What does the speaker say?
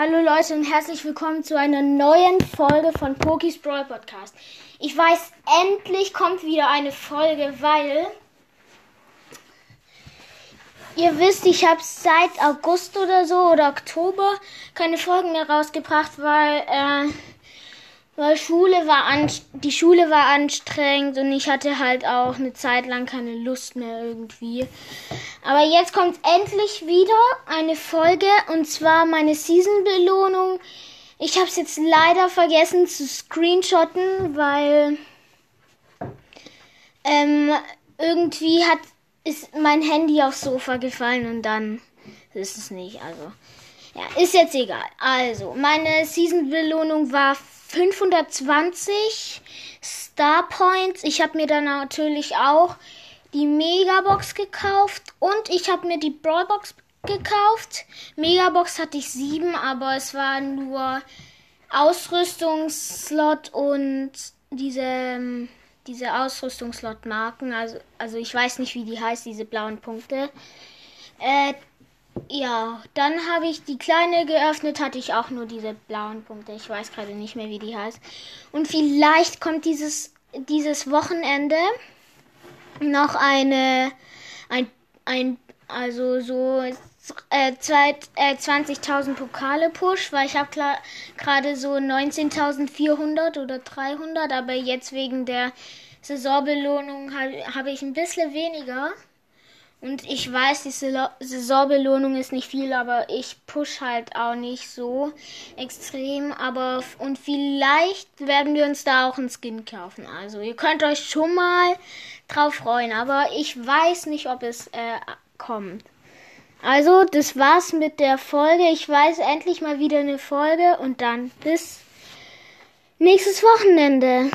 Hallo Leute und herzlich willkommen zu einer neuen Folge von Pokis Brawl Podcast. Ich weiß, endlich kommt wieder eine Folge, weil ihr wisst, ich habe seit August oder so oder Oktober keine Folgen mehr rausgebracht, weil äh, weil Schule war an, die Schule war anstrengend und ich hatte halt auch eine Zeit lang keine Lust mehr irgendwie. Aber jetzt kommt endlich wieder eine Folge und zwar meine Season Belohnung. Ich habe es jetzt leider vergessen zu screenshotten, weil ähm, irgendwie hat ist mein Handy aufs Sofa gefallen und dann ist es nicht. Also ja, ist jetzt egal. Also meine Season Belohnung war 520 Star Points. Ich habe mir dann natürlich auch die Megabox gekauft und ich habe mir die Brawlbox gekauft. Megabox hatte ich sieben, aber es war nur Ausrüstungsslot und diese, diese Ausrüstungslot-Marken. Also, also ich weiß nicht, wie die heißt, diese blauen Punkte. Äh, ja, dann habe ich die kleine geöffnet, hatte ich auch nur diese blauen Punkte. Ich weiß gerade nicht mehr, wie die heißt. Und vielleicht kommt dieses, dieses Wochenende noch eine, ein, ein, also so äh, äh, 20.000 Pokale Push, weil ich habe gerade so 19.400 oder 300, aber jetzt wegen der Saisonbelohnung habe hab ich ein bisschen weniger. Und ich weiß, die Saisonbelohnung ist nicht viel, aber ich push halt auch nicht so extrem. Aber und vielleicht werden wir uns da auch einen Skin kaufen. Also ihr könnt euch schon mal drauf freuen. Aber ich weiß nicht, ob es äh, kommt. Also, das war's mit der Folge. Ich weiß endlich mal wieder eine Folge und dann bis nächstes Wochenende.